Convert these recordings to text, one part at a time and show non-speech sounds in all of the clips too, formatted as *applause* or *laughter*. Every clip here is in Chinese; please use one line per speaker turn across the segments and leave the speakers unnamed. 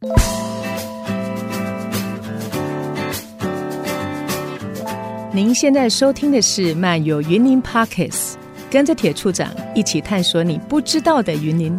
您现在收听的是漫游云林 Podcast，跟着铁处长一起探索你不知道的云林。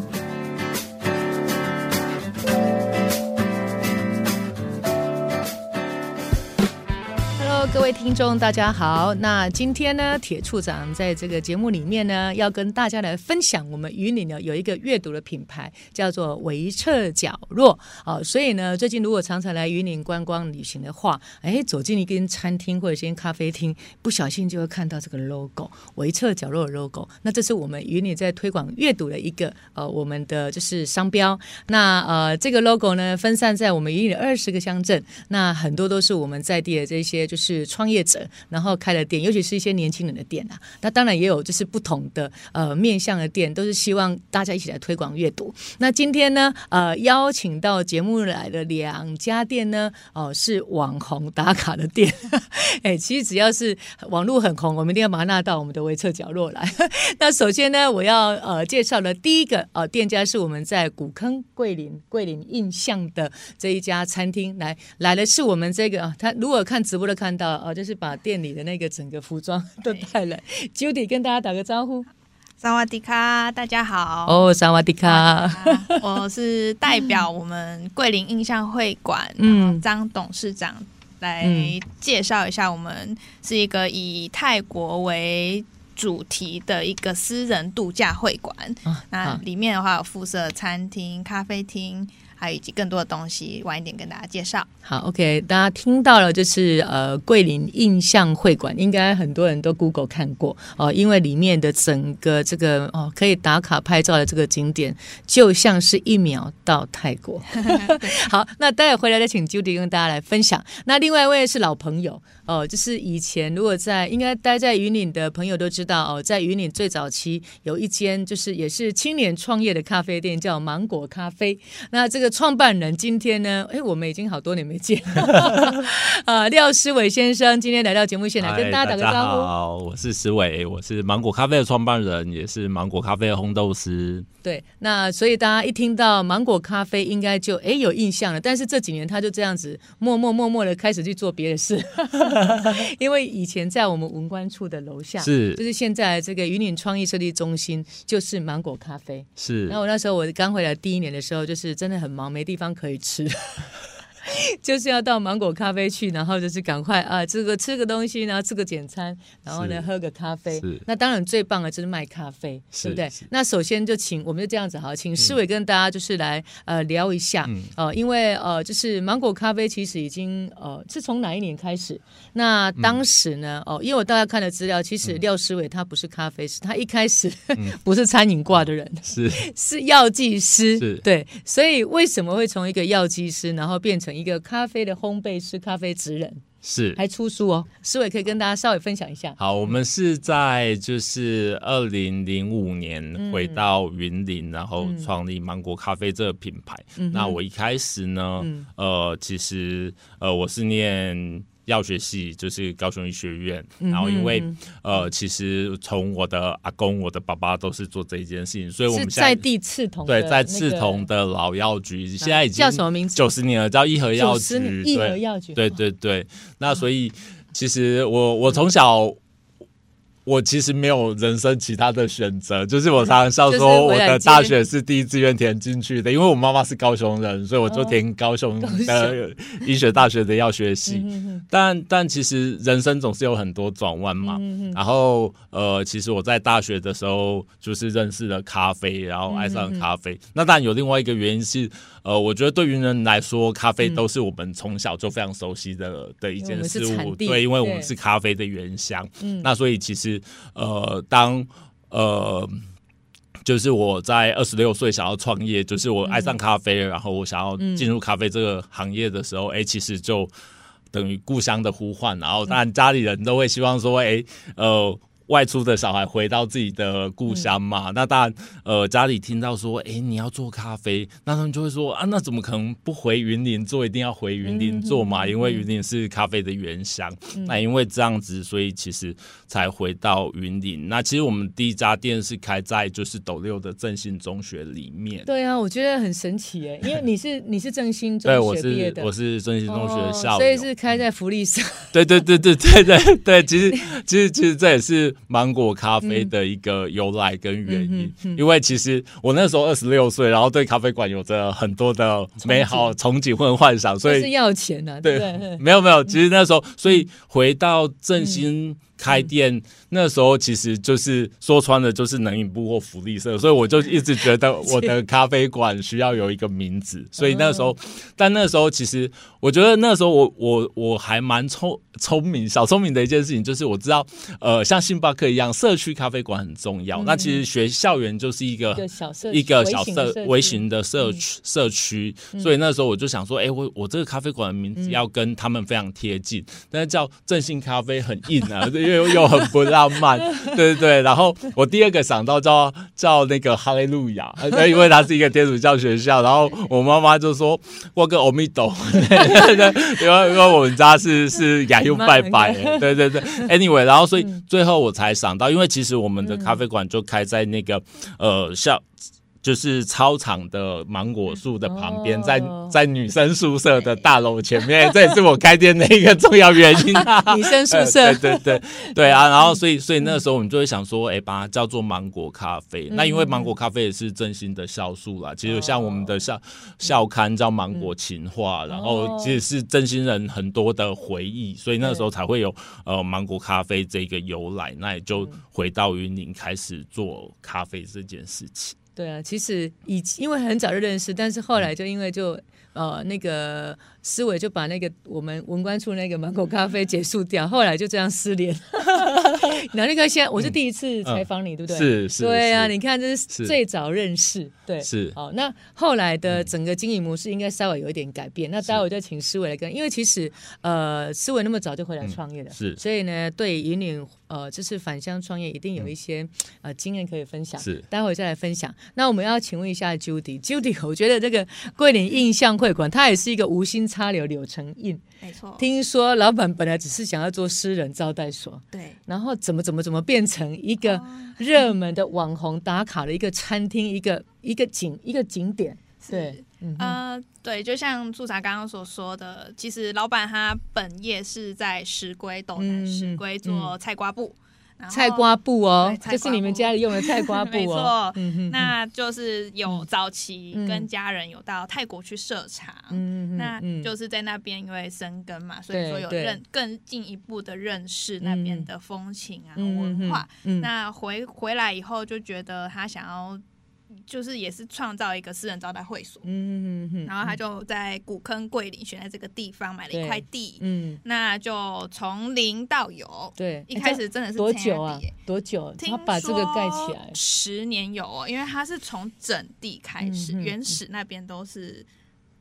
听众，大家好。那今天呢，铁处长在这个节目里面呢，要跟大家来分享我们云林呢有一个阅读的品牌，叫做微册角落。哦，所以呢，最近如果常常来云岭观光旅行的话，哎，走进一间餐厅或者一间咖啡厅，不小心就会看到这个 logo，微册角落的 logo。那这是我们云岭在推广阅读的一个呃，我们的就是商标。那呃，这个 logo 呢，分散在我们云林二十个乡镇，那很多都是我们在地的这些就是。创业者，然后开了店，尤其是一些年轻人的店啊。那当然也有就是不同的呃面向的店，都是希望大家一起来推广阅读。那今天呢，呃，邀请到节目来的两家店呢，哦、是网红打卡的店。*laughs* 哎，其实只要是网络很红，我们一定要把它纳到我们的微测角落来。*laughs* 那首先呢，我要呃介绍的第一个呃店家是我们在古坑桂林桂林印象的这一家餐厅，来来的是我们这个，他如果看直播的看到。哦，就是把店里的那个整个服装都带来。Judy 跟大家打个招呼，
萨瓦迪卡，大家好。
哦，萨瓦迪卡，
我是代表我们桂林印象会馆，
嗯，
张董事长来介绍一下，我们是一个以泰国为主题的一个私人度假会馆。啊、那里面的话有附设餐厅、咖啡厅。还有以及更多的东西，晚一点跟大家介绍。
好，OK，大家听到了，就是呃，桂林印象会馆，应该很多人都 Google 看过哦、因为里面的整个这个哦、可以打卡拍照的这个景点，就像是一秒到泰国。*laughs* 好，那待会回来再请 Judy 跟大家来分享。那另外一位是老朋友哦、呃，就是以前如果在应该待在云岭的朋友都知道哦、呃，在云岭最早期有一间就是也是青年创业的咖啡店，叫芒果咖啡。那这个。创办人今天呢？哎，我们已经好多年没见了。啊，*laughs* 廖思伟先生今天来到节目现场，跟大家打个招呼。
好，我是思伟，我是芒果咖啡的创办人，也是芒果咖啡的烘豆师。
对，那所以大家一听到芒果咖啡，应该就哎有印象了。但是这几年他就这样子默默默默的开始去做别的事，*laughs* 因为以前在我们文官处的楼下，
是
就是现在这个云岭创意设计中心，就是芒果咖啡。
是，
那我那时候我刚回来第一年的时候，就是真的很忙，没地方可以吃。*laughs* 就是要到芒果咖啡去，然后就是赶快啊，这个吃个东西，然后吃个简餐，然后呢喝个咖啡。那当然最棒的就是卖咖啡，对不对？那首先就请我们就这样子哈，请诗伟跟大家就是来、嗯、呃聊一下哦、呃，因为呃就是芒果咖啡其实已经呃是从哪一年开始？那当时呢哦、呃，因为我大家看的资料，其实廖诗伟他不是咖啡师，他一开始、嗯、*laughs* 不是餐饮挂的人，
是。*laughs*
是药剂
师，
对，所以为什么会从一个药剂师，然后变成一个咖啡的烘焙师、咖啡职人，
是
还出书哦。思伟可以跟大家稍微分享一下。
好，我们是在就是二零零五年回到云林，嗯、然后创立芒果咖啡这个品牌。嗯、那我一开始呢，嗯、呃，其实呃，我是念。药学系就是高雄医学院，然后因为、嗯、呃，其实从我的阿公、我的爸爸都是做这一件事情，所以我们现在，
在地刺桐、
那个、对，在刺桐的老药局，现在已经
叫什么名字？
九十年了，叫一和药局。
一和药局，
对对对，对。那所以其实我我从小。我其实没有人生其他的选择，就是我常常笑说我的大学是第一志愿填进去的，因为我妈妈是高雄人，所以我就填高雄的 *laughs* 医学大学的药学系。但但其实人生总是有很多转弯嘛。然后呃，其实我在大学的时候就是认识了咖啡，然后爱上了咖啡。那当然有另外一个原因是，呃，我觉得对于人来说，咖啡都是我们从小就非常熟悉的的一件事物。对，因为我们是咖啡的原乡。那所以其实。呃，当呃，就是我在二十六岁想要创业，就是我爱上咖啡，嗯、然后我想要进入咖啡这个行业的时候，哎、嗯，其实就等于故乡的呼唤，然后当然家里人都会希望说，哎，呃。外出的小孩回到自己的故乡嘛，嗯、那当然，呃，家里听到说，哎、欸，你要做咖啡，那他们就会说啊，那怎么可能不回云林做？一定要回云林做嘛？嗯、因为云林是咖啡的原乡。嗯、那因为这样子，所以其实才回到云林。那其实我们第一家店是开在就是斗六的振兴中学里面。
对啊，我觉得很神奇哎，因为 *laughs* 你是你是振兴中学毕业的，
我是我是正兴中学的校
所以是开在福利社。*laughs*
对对对对对对对，其实其实其实这也是芒果咖啡的一个由来跟原因。因为其实我那时候二十六岁，然后对咖啡馆有着很多的美好憧憬或者幻想，所以
是要钱的、啊。对，对
没有没有，其实那时候，所以回到振兴。开店那时候其实就是说穿了就是能饮部或福利社，所以我就一直觉得我的咖啡馆需要有一个名字，所以那时候，但那时候其实我觉得那时候我我我还蛮聪聪明小聪明的一件事情，就是我知道呃像星巴克一样，社区咖啡馆很重要。那其实学校园就是一个一个小社微型的社区。社区，所以那时候我就想说，哎，我我这个咖啡馆的名字要跟他们非常贴近，但是叫正兴咖啡很硬啊。*laughs* 又又很不浪漫，*laughs* 对对对。然后我第二个想到叫叫那个哈利路亚，因为它是一个天主教学校。然后我妈妈就说：“我跟欧米斗，*laughs* 因为因为我们家是是雅又拜拜，对对对。”Anyway，然后所以最后我才想到，因为其实我们的咖啡馆就开在那个呃校。就是操场的芒果树的旁边，在在女生宿舍的大楼前面，*laughs* 这也是我开店的一个重要原因。*laughs*
女生宿舍，*laughs*
对对对对啊，然后所以所以那个时候我们就会想说，哎，把它叫做芒果咖啡。那因为芒果咖啡也是真心的校树啦，其实像我们的校校刊叫芒果情话，然后其实是真心人很多的回忆，所以那个时候才会有呃芒果咖啡这个由来。那也就回到云林开始做咖啡这件事情。
对啊，其实以因为很早就认识，但是后来就因为就呃那个。思维就把那个我们文官处那个芒果咖啡结束掉，*laughs* 后来就这样失联。*laughs* 然后那个现在我是第一次采访你，嗯、对不对？
是是。
对啊，你看这是最早认识，对。
是。
好，那后来的整个经营模式应该稍微有一点改变。嗯、那待会就请思维来跟，因为其实呃思维那么早就回来创业了，嗯、是。所以呢，对引领呃这次返乡创业一定有一些、嗯、呃经验可以分享。是。待会再来分享。那我们要请问一下 Judy，Judy，我觉得这个桂林印象会馆，它也是一个无心。插柳柳成荫，
没错。听
说老板本来只是想要做私人招待所，
对。
然后怎么怎么怎么变成一个热门的网红打卡的一个餐厅，一个一个景一个景点。对，嗯、
呃，对，就像驻茶刚刚所说的，其实老板他本业是在石龟斗南石龟做菜瓜布。
菜瓜布哦，就是你们家里用的菜瓜布哦。*laughs*
没错，那就是有早期跟家人有到泰国去设厂，那就是在那边因为生根嘛，所以说有认更进一步的认识那边的风情啊文化。那回回来以后就觉得他想要。就是也是创造一个私人招待会所，嗯嗯嗯，然后他就在古坑桂林选在这个地方买了一块地，嗯，那就从零到有，对，一开始真的是
多久啊？多久？他把这个盖起来，
十年有哦，因为他是从整地开始，原始那边都是。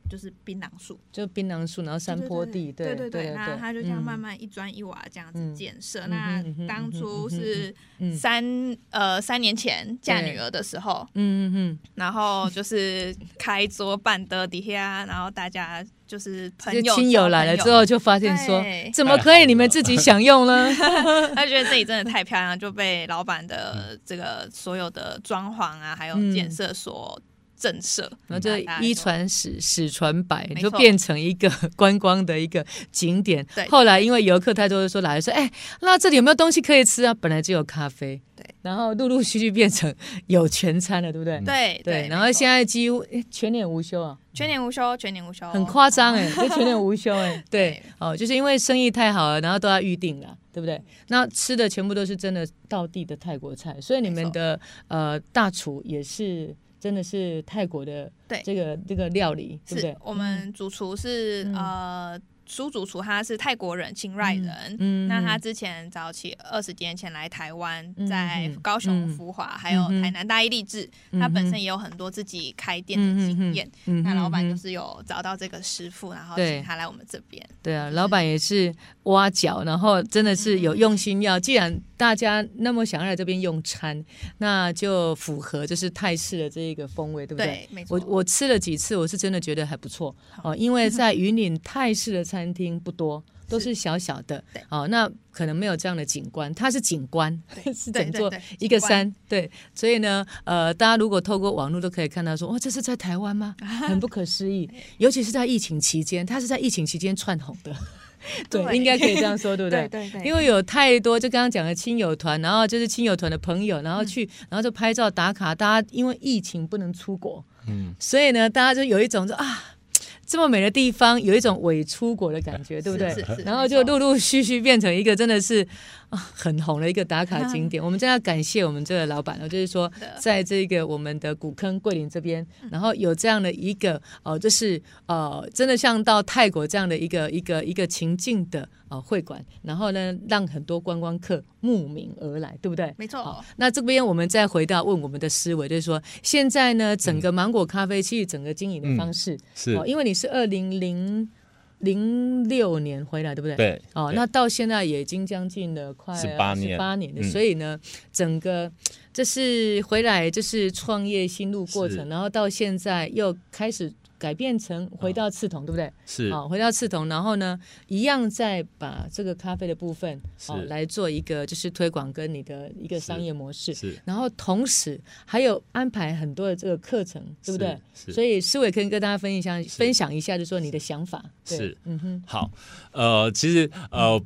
就是槟榔树，
就槟榔树，然后山坡地，对
对对，那它就这样慢慢一砖一瓦这样子建设。那当初是三呃三年前嫁女儿的时候，嗯嗯嗯，然后就是开桌办的底下，然后大家就是朋友
亲友来了之后，就发现说，怎么可以你们自己享用呢？*laughs*
他觉得自己真的太漂亮，就被老板的这个所有的装潢啊，还有建设所。震慑，
然后就一传十，十传百，就变成一个 *laughs* 观光的一个景点。对，后来因为游客太多，就说来说，哎，那这里有没有东西可以吃啊？本来就有咖啡，对，然后陆陆续续变成有全餐了，对不对？
对
对，然后现在几乎全年无休啊，
全年无休，全年无休，
很夸张哎，就 *laughs* 全年无休哎，对，哦，就是因为生意太好了，然后都要预定了，对不对？那吃的全部都是真的道地的泰国菜，所以你们的呃大厨也是。真的是泰国的这个这个料理，对不对？
我们主厨是呃苏主厨他是泰国人，清迈人。嗯，嗯那他之前早起二十年前来台湾，在高雄福华、嗯、还有台南大义励志，嗯、他本身也有很多自己开店的经验。嗯、那老板就是有找到这个师傅，然后请他来我们这边。
对啊，老板也是挖角，然后真的是有用心要。既然大家那么想要来这边用餐，那就符合就是泰式的这一个风味，对不对？对，没错。我我吃了几次，我是真的觉得还不错哦，因为在云岭泰式的餐厅不多，都是小小的，哦，那可能没有这样的景观，它是景观，*laughs* 是整座一个山，对，所以呢，呃，大家如果透过网络都可以看到说，哇，这是在台湾吗？*laughs* 很不可思议，尤其是在疫情期间，它是在疫情期间串红的。*laughs* 对，对应该可以这样说，对不对？对对对，因为有太多，就刚刚讲的亲友团，然后就是亲友团的朋友，然后去，嗯、然后就拍照打卡。大家因为疫情不能出国，嗯，所以呢，大家就有一种说啊。这么美的地方，有一种伪出国的感觉，对不对？然后就陆陆续续变成一个真的是啊很红的一个打卡景点。我们真的要感谢我们这个老板，就是说，在这个我们的古坑桂林这边，然后有这样的一个哦，就是呃，真的像到泰国这样的一个一个一个情境的。哦，会馆，然后呢，让很多观光客慕名而来，对不对？
没错。
哦，那这边我们再回到问我们的思维，就是说，现在呢，整个芒果咖啡其实整个经营的方式，嗯、是哦，因为你是二零零零六年回来，对不对？
对。
哦，那到现在也已经将近了快十八年，十八年了，所以呢，整个这是回来就是创业心路过程，然后到现在又开始。改变成回到刺桐，哦、对不对？
是，
好、哦，回到刺桐，然后呢，一样再把这个咖啡的部分，好来做一个就是推广跟你的一个商业模式。是，然后同时还有安排很多的这个课程，对不对？所以思维可以跟大家分享是分享一下，就是说你的想法。对是，嗯哼，
好，呃，其实呃。嗯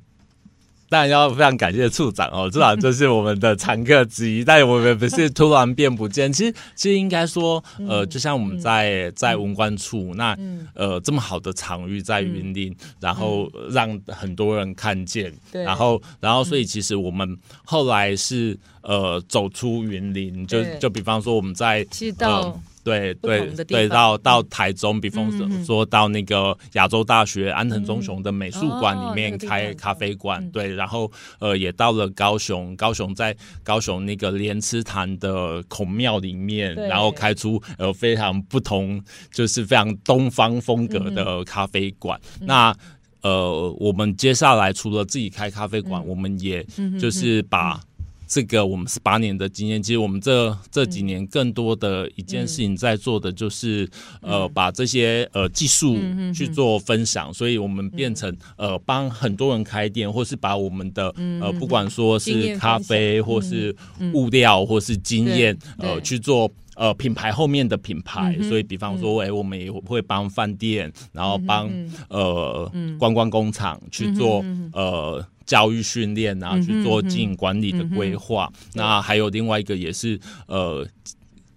当然要非常感谢处长哦，处长就是我们的常客之一，*laughs* 但我们不是突然变不见。其实，其实应该说，呃，就像我们在在文官处那，呃，这么好的场域在云林，然后让很多人看见，然后，然后，所以其实我们后来是呃走出云林，就就比方说我们在呃。对对对，到到台中，比方说说到那个亚洲大学安藤忠雄的美术馆里面开咖啡馆，对，然后呃也到了高雄，高雄在高雄那个莲池潭的孔庙里面，然后开出呃非常不同，就是非常东方风格的咖啡馆。那呃，我们接下来除了自己开咖啡馆，我们也就是把。这个我们十八年的经验，其实我们这这几年更多的一件事情在做的就是，嗯、呃，把这些呃技术去做分享，嗯、所以我们变成呃帮很多人开店，或是把我们的呃不管说是咖啡，或是物料，或是经验，呃去做呃品牌后面的品牌。所以比方说，哎，我们也会帮饭店，然后帮呃观光工厂去做呃。教育训练啊，去做经营管理的规划。那还有另外一个也是呃。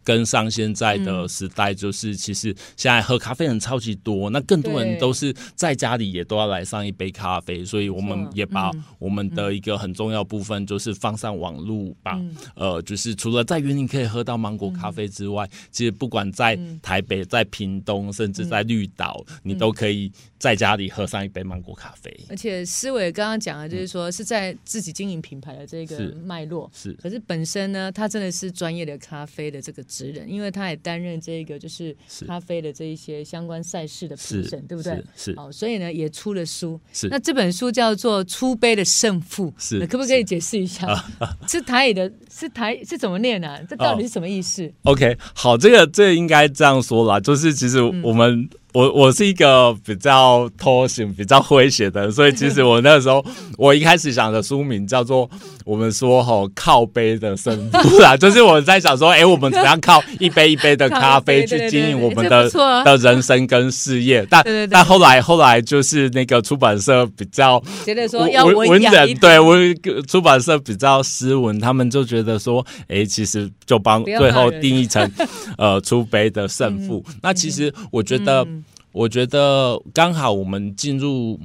跟上现在的时代，就是其实现在喝咖啡人超级多，那更多人都是在家里也都要来上一杯咖啡，所以我们也把我们的一个很重要部分，就是放上网络，吧呃，就是除了在云林可以喝到芒果咖啡之外，其实不管在台北、在屏东，甚至在绿岛，你都可以在家里喝上一杯芒果咖啡。
而且思维刚刚讲的，就是说是在自己经营品牌的这个脉络，是，可是本身呢，他真的是专业的咖啡的这个。职人，因为他也担任这个就是咖啡的这一些相关赛事的评审，对不对？是，哦，所以呢也出了书。是，那这本书叫做《出杯的胜负》，是，可不可以解释一下？*laughs* 是台语的，是台是怎么念呢？这到底是什么意思
？OK，好，这个这个应该这样说啦，就是其实我们。我我是一个比较拖行、比较诙谐的人，所以其实我那个时候，我一开始想的书名叫做“我们说吼靠杯的胜负”啦，*laughs* 就是我在想说，哎、欸，我们怎样靠一杯一杯的咖啡去经营我们的 *laughs* *laughs* 的人生跟事业？但但后来后来就是那个出版社比较觉得说要文人，对文出版社比较斯文，他们就觉得说，哎、欸，其实就帮最后定义成呃出杯的胜负。那其实我觉得。我觉得刚好我们进入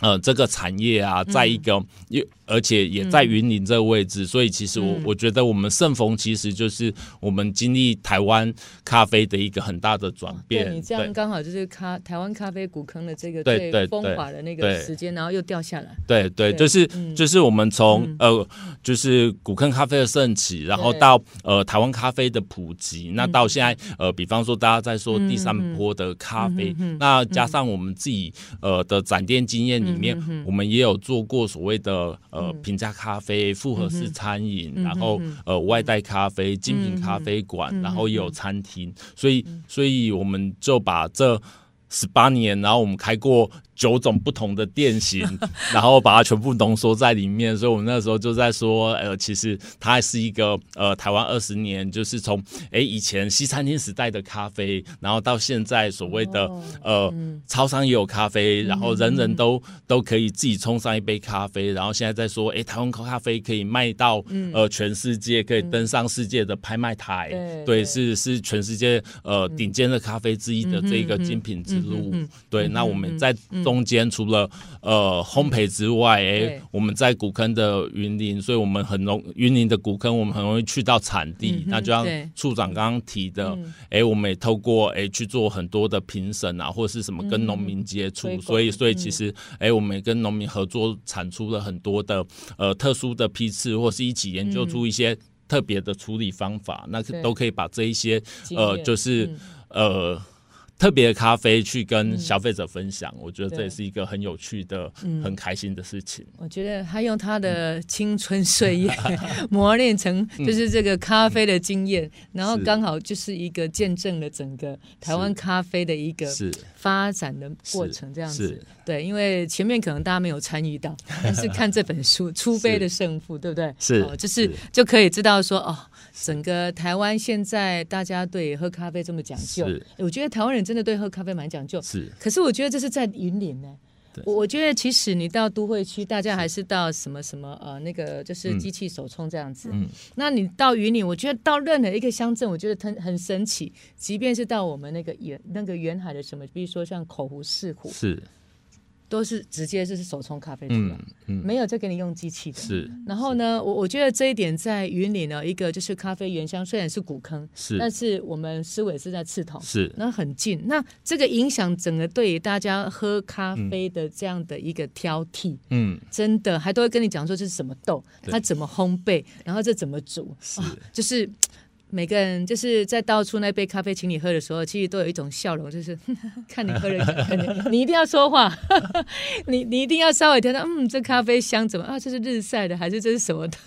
呃这个产业啊，在一个有而且也在云林这个位置，所以其实我我觉得我们盛逢其实就是我们经历台湾咖啡的一个很大的转变。
对，你这样刚好就是咖台湾咖啡古坑的这个最风华的那个时间，然后又掉下来。
对对，就是就是我们从呃就是古坑咖啡的盛起，然后到呃台湾咖啡的普及，那到现在呃比方说大家在说第三波的咖啡，那加上我们自己呃的展店经验里面，我们也有做过所谓的呃平价咖啡、复合式餐饮，然后呃外带咖啡、精品咖啡馆，然后也有餐厅，所以所以我们就把这十八年，然后我们开过。九种不同的店型，*laughs* 然后把它全部浓缩在里面，所以我们那时候就在说，呃，其实它还是一个呃台湾二十年，就是从哎以前西餐厅时代的咖啡，然后到现在所谓的呃超商也有咖啡，然后人人都都可以自己冲上一杯咖啡，然后现在在说，哎，台湾咖啡可以卖到呃全世界，可以登上世界的拍卖台，对，是是全世界呃顶尖的咖啡之一的这一个精品之路，对，那我们在中间除了呃烘焙之外，哎、欸，我们在古坑的云林，所以我们很容云林的古坑，我们很容易去到产地。嗯、那就像处长刚刚提的，哎、欸，我们也透过哎、欸、去做很多的评审啊，或者是什么跟农民接触，嗯、所以所以其实哎、欸，我们也跟农民合作，产出了很多的呃特殊的批次，或是一起研究出一些特别的处理方法，嗯、那都可以把这一些呃就是、嗯、呃。特别的咖啡去跟消费者分享，嗯、我觉得这也是一个很有趣的、嗯、很开心的事情。
我觉得他用他的青春岁月 *laughs* 磨练成就是这个咖啡的经验，嗯、然后刚好就是一个见证了整个台湾咖啡的一个发展的过程，这样子。对，因为前面可能大家没有参与到，*laughs* 但是看这本书《出杯的胜负》，对不对？
是，
哦、就是。就可以知道说哦。整个台湾现在大家对喝咖啡这么讲究，是我觉得台湾人真的对喝咖啡蛮讲究。是，可是我觉得这是在云林呢。对我觉得其实你到都会区，大家还是到什么什么呃那个就是机器手冲这样子。嗯，那你到云林，我觉得到任何一个乡镇，我觉得很很神奇。即便是到我们那个沿那个沿海的什么，比如说像口湖、四湖。是。都是直接就是手冲咖啡出来，嗯，没有再给你用机器的。是，然后呢，我我觉得这一点在云里呢，一个就是咖啡原乡虽然是古坑，是，但是我们思维是在莿桐，是，那很近，那这个影响整个对于大家喝咖啡的这样的一个挑剔，嗯，真的还都会跟你讲说这是什么豆，它怎么烘焙，然后这怎么煮，是，就是。每个人就是在倒出那杯咖啡请你喝的时候，其实都有一种笑容，就是 *laughs* 看你喝了，*laughs* 你一定要说话，*laughs* 你你一定要稍微听到，嗯，这咖啡香怎么啊？这是日晒的还是这是什么的？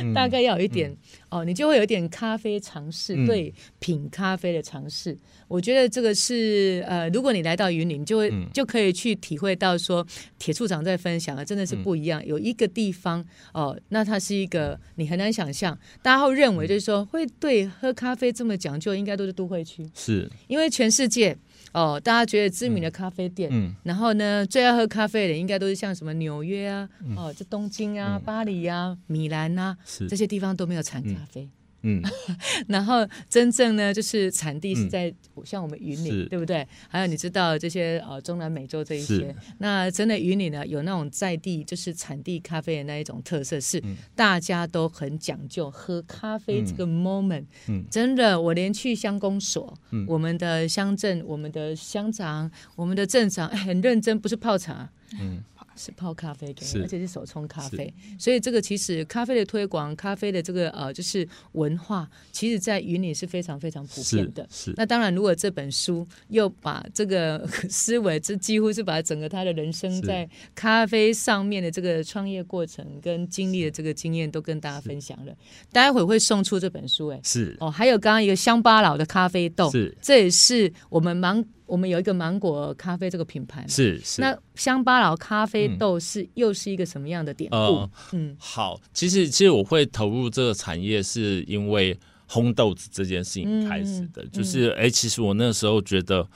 嗯、大概要有一点、嗯、哦，你就会有一点咖啡尝试，嗯、对品咖啡的尝试。我觉得这个是呃，如果你来到云林，就会、嗯、就可以去体会到说，铁处长在分享啊真的是不一样。嗯、有一个地方哦，那它是一个你很难想象，大家会认为就是说会对。喝咖啡这么讲究，应该都是都会区，是。因为全世界哦，大家觉得知名的咖啡店，嗯，然后呢，最爱喝咖啡的人应该都是像什么纽约啊，嗯、哦，这东京啊、嗯、巴黎啊、米兰啊，是。这些地方都没有产咖啡。嗯嗯，*laughs* 然后真正呢，就是产地是在、嗯、像我们云林，是对不对？还有你知道这些呃中南美洲这一些，那真的云岭呢有那种在地就是产地咖啡的那一种特色，是、嗯、大家都很讲究喝咖啡这个 moment。嗯，真的，我连去乡公所，嗯、我们的乡镇、我们的乡长、我们的镇长，很认真，不是泡茶。嗯。是泡咖啡给你，而且是手冲咖啡，所以这个其实咖啡的推广，咖啡的这个呃就是文化，其实在云里是非常非常普遍的。是，是那当然，如果这本书又把这个 *laughs* 思维，这几乎是把整个他的人生在咖啡上面的这个创业过程跟经历的这个经验都跟大家分享了。待会会送出这本书，哎，是。哦，还有刚刚一个乡巴佬的咖啡豆，是，这也是我们芒。我们有一个芒果咖啡这个品牌，是是。那乡巴佬咖啡豆是又是一个什么样的典故？嗯，
嗯好，其实其实我会投入这个产业，是因为烘豆子这件事情开始的。嗯、就是哎、欸，其实我那时候觉得，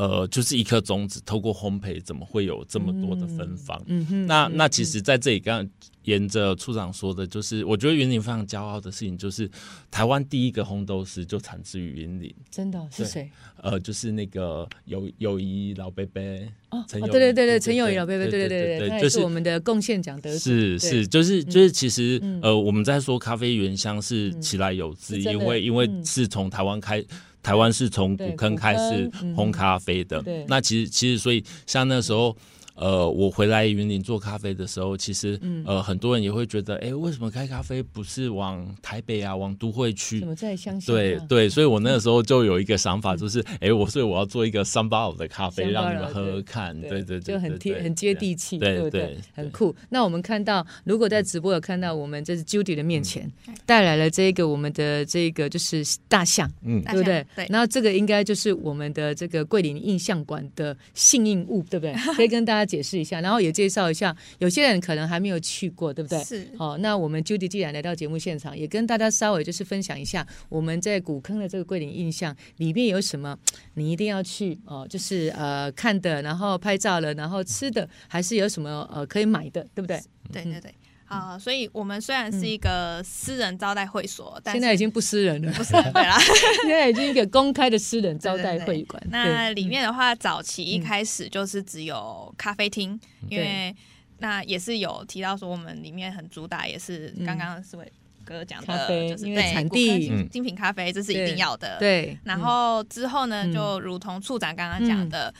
呃，就是一颗种子，透过烘焙，怎么会有这么多的芬芳？
嗯哼，
那那其实，在这里刚刚沿着处长说的，就是我觉得云林非常骄傲的事情，就是台湾第一个烘豆师就产自于云林。
真的是谁？
呃，就是那个友友谊老伯伯
哦，对对对对，陈友谊老伯伯，对对对对对，就是我们的贡献奖得主。
是是，就是就是，其实呃，我们在说咖啡原香是其来有自，因为因为是从台湾开。台湾是从古坑开始烘咖啡的，嗯、那其实其实所以像那时候。呃，我回来云林做咖啡的时候，其实、嗯、呃，很多人也会觉得，哎、欸，为什么开咖啡不是往台北啊，往都会区？
怎么在乡下、啊？
对对，所以我那个时候就有一个想法，就是，哎、嗯欸，我所以我要做一个三八五的咖啡，让你们喝喝看。对对对，
就很贴很接地气，
对
不对？很酷。那我们看到，如果在直播有看到，我们这是 Judy 的面前带来了这个我们的这个就是大象，嗯，对不对？对。然后这个应该就是我们的这个桂林印象馆的幸运物，对不对？可以跟大家解释一下，然后也。介绍一下，有些人可能还没有去过，对不对？
是。
好，那我们 Judy 既然来到节目现场，也跟大家稍微就是分享一下我们在古坑的这个桂林印象里面有什么，*tsk* 你一定要去哦，就是呃看的，然后拍照了，然后吃的，还是有什么呃可以买的，对不对？
对对对。啊、呃，所以我们虽然是一个私人招待会所，嗯、但是
现在已经不私人了，
不是对啦，*laughs*
现在已经一个公开的私人招待会馆。
对对对，那里面的话，早期一开始就是只有咖啡厅，嗯、因为那也是有提到说，我们里面很主打也是刚刚四位哥讲的，
就是产地
精品咖啡，这是一定要的。
对，
然后之后呢，嗯、就如同处长刚刚讲的。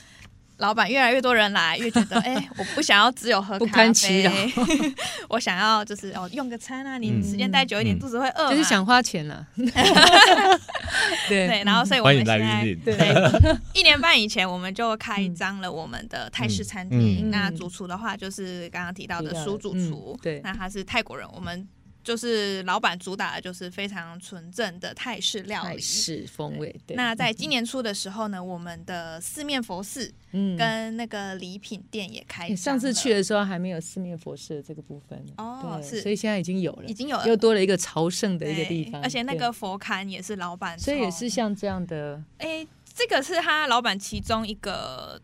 嗯老板越来越多人来，越觉得 *laughs* 哎、欸，我不想要只有喝咖啡，*laughs* 我想要就是哦用个餐啊，你时间待久一点，嗯、肚子会饿，
就是想花钱了。*laughs*
对。对，然后所以我们现在对一年半以前我们就开张了我们的泰式餐厅，嗯、那主厨的话就是刚刚提到的苏主厨，对，那他是泰国人，我们。就是老板主打的就是非常纯正的泰式料理，
泰式风味。对，
那在今年初的时候呢，我们的四面佛寺，嗯，跟那个礼品店也开。
上次去的时候还没有四面佛寺的这个部分
哦，是，
所以现在已经有了，
已经有了，
又多了一个朝圣的一个地方，
而且那个佛龛也是老板，
所以也是像这样的。
哎，这个是他老板其中一个。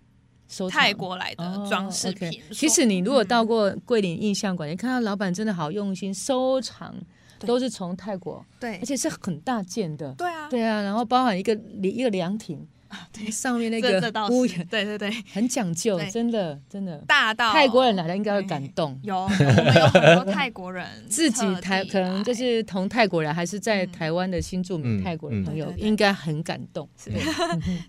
泰国来的装饰品。Oh, okay.
其实你如果到过桂林印象馆，嗯、你看到老板真的好用心收藏，都是从泰国，对，而且是很大件的，
对啊，
对啊，然后包含一个一个凉亭。对，上面那个屋檐，
对对对，
很讲究，真的真的。
大到
泰国人来了应该会感动。
有，我们有很多泰国人 *laughs*
自己台可能就是同泰国人，还是在台湾的新住民泰国人朋友，应该很感动。
对。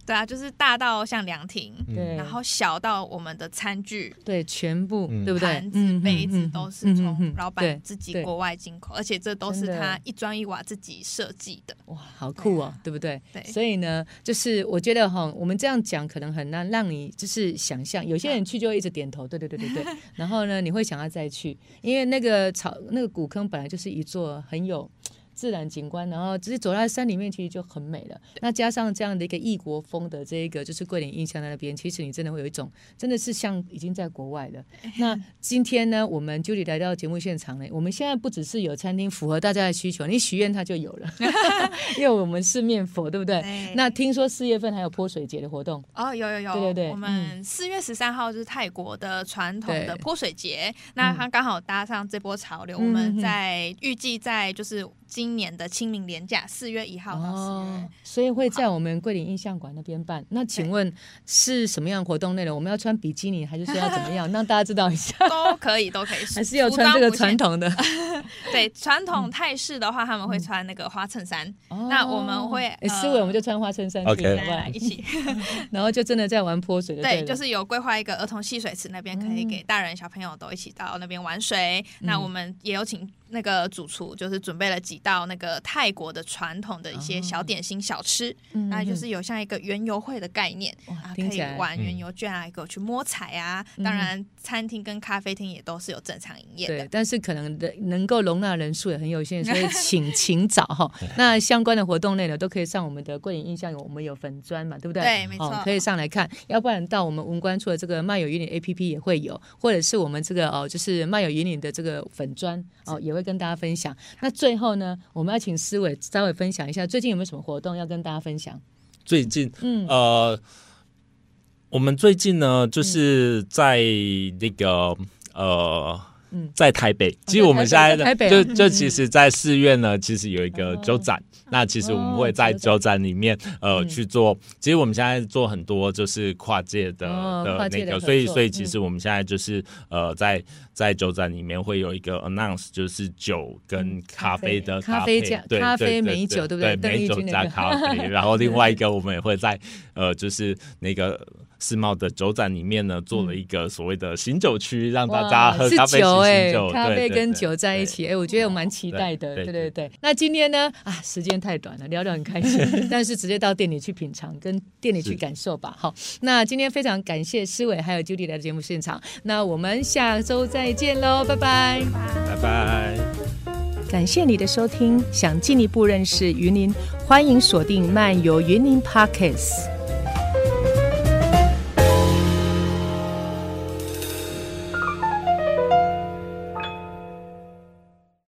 *laughs* 啊，就是大到像凉亭，对，然后小到我们的餐具，
对，全部对不对？
盘子、杯子都是从老板自己国外进口，而且这都是他一砖一瓦自己设计的。
哇，好酷哦，对不对？对，所以呢，就是我觉得哈，我们这样讲可能很难让你就是想象，有些人去就会一直点头，对对对对对，然后呢，你会想要再去，因为那个草那个古坑本来就是一座很有。自然景观，然后直接走在山里面，其实就很美了。那加上这样的一个异国风的这一个，就是桂林印象在那边，其实你真的会有一种，真的是像已经在国外了。那今天呢，我们 Judy 来到节目现场呢，我们现在不只是有餐厅符合大家的需求，你许愿它就有了，*laughs* 因为我们是面佛，对不对？对那听说四月份还有泼水节的活动
哦，有有有，对对对，我们四月十三号就是泰国的传统的泼水节，那它刚好搭上这波潮流，嗯、我们在预计在就是。今年的清明连假四月一号到四月，
所以会在我们桂林印象馆那边办。那请问是什么样活动内容？我们要穿比基尼，还是说要怎么样？*laughs* 让大家知道一下。
都可以，都可以。*laughs*
还是要穿这个传统的？*laughs*
对，传统泰式的话，他们会穿那个花衬衫。那我们会，
思维我们就穿花衬衫去，来一起。然后就真的在玩泼水的。
对，就是有规划一个儿童戏水池，那边可以给大人小朋友都一起到那边玩水。那我们也有请。那个主厨就是准备了几道那个泰国的传统的一些小点心小吃，那就是有像一个园游会的概念啊，可以玩园游券啊，给我去摸彩啊。当然，餐厅跟咖啡厅也都是有正常营业的，
对，但是可能的能够容纳人数也很有限，所以请请早哈。*laughs* 那相关的活动内容都可以上我们的桂林印象有，我们有粉砖嘛，对不对？
对，没错，
可以上来看。要不然到我们文官处的这个漫游云岭 APP 也会有，或者是我们这个哦，就是漫游云岭的这个粉砖哦，也会。会跟大家分享。那最后呢，我们要请思伟稍微分享一下，最近有没有什么活动要跟大家分享？
最近，嗯，呃，我们最近呢，就是在那个呃。嗯，在台北，其实我们现在的就就其实，在四月呢，其实有一个酒展。那其实我们会在酒展里面，呃，去做。其实我们现在做很多就是跨界的的那个，所以所以其实我们现在就是呃，在在酒展里面会有一个 announce，就是酒跟咖啡的
咖啡加咖啡美酒，对不对？
美酒加咖啡。然后另外一个，我们也会在呃，就是那个。世贸的酒展里面呢，做了一个所谓的醒酒区，让大家喝咖啡、醒酒，
咖啡跟酒在一起，哎，我觉得我蛮期待的，对对对。那今天呢，啊，时间太短了，聊得很开心，*laughs* 但是直接到店里去品尝，跟店里去感受吧。好，那今天非常感谢思伟还有 Judy 来的节目现场，那我们下周再见喽，拜拜，
拜拜。
感谢你的收听，想进一步认识云林，欢迎锁定漫游云林 Podcast。